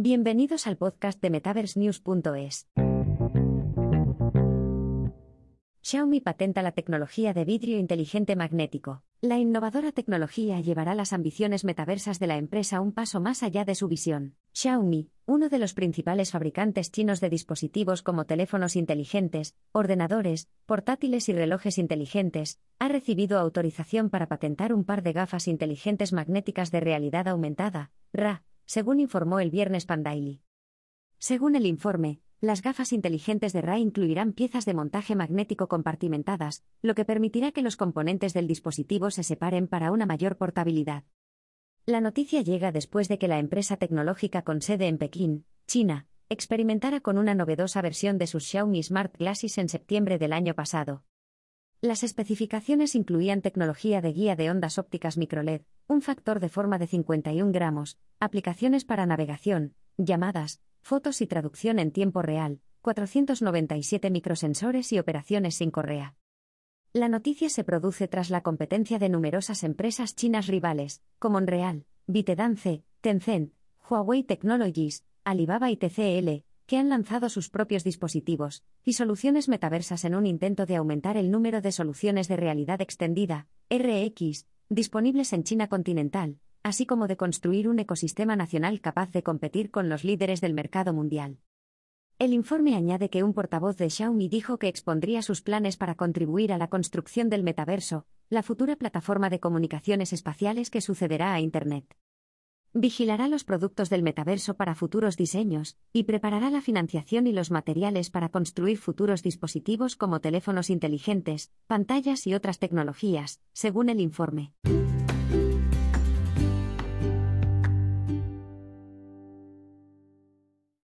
Bienvenidos al podcast de MetaverseNews.es. Xiaomi patenta la tecnología de vidrio inteligente magnético. La innovadora tecnología llevará las ambiciones metaversas de la empresa un paso más allá de su visión. Xiaomi, uno de los principales fabricantes chinos de dispositivos como teléfonos inteligentes, ordenadores, portátiles y relojes inteligentes, ha recibido autorización para patentar un par de gafas inteligentes magnéticas de realidad aumentada, RA, según informó el viernes Pandaily. Según el informe, las gafas inteligentes de RA incluirán piezas de montaje magnético compartimentadas, lo que permitirá que los componentes del dispositivo se separen para una mayor portabilidad. La noticia llega después de que la empresa tecnológica con sede en Pekín, China, experimentara con una novedosa versión de sus Xiaomi Smart Glasses en septiembre del año pasado. Las especificaciones incluían tecnología de guía de ondas ópticas microLED, un factor de forma de 51 gramos, aplicaciones para navegación, llamadas, fotos y traducción en tiempo real, 497 microsensores y operaciones sin correa. La noticia se produce tras la competencia de numerosas empresas chinas rivales, como Enreal, ByteDance, Tencent, Huawei Technologies, Alibaba y TCL, que han lanzado sus propios dispositivos y soluciones metaversas en un intento de aumentar el número de soluciones de realidad extendida, RX, disponibles en China continental, así como de construir un ecosistema nacional capaz de competir con los líderes del mercado mundial. El informe añade que un portavoz de Xiaomi dijo que expondría sus planes para contribuir a la construcción del metaverso, la futura plataforma de comunicaciones espaciales que sucederá a Internet. Vigilará los productos del metaverso para futuros diseños, y preparará la financiación y los materiales para construir futuros dispositivos como teléfonos inteligentes, pantallas y otras tecnologías, según el informe.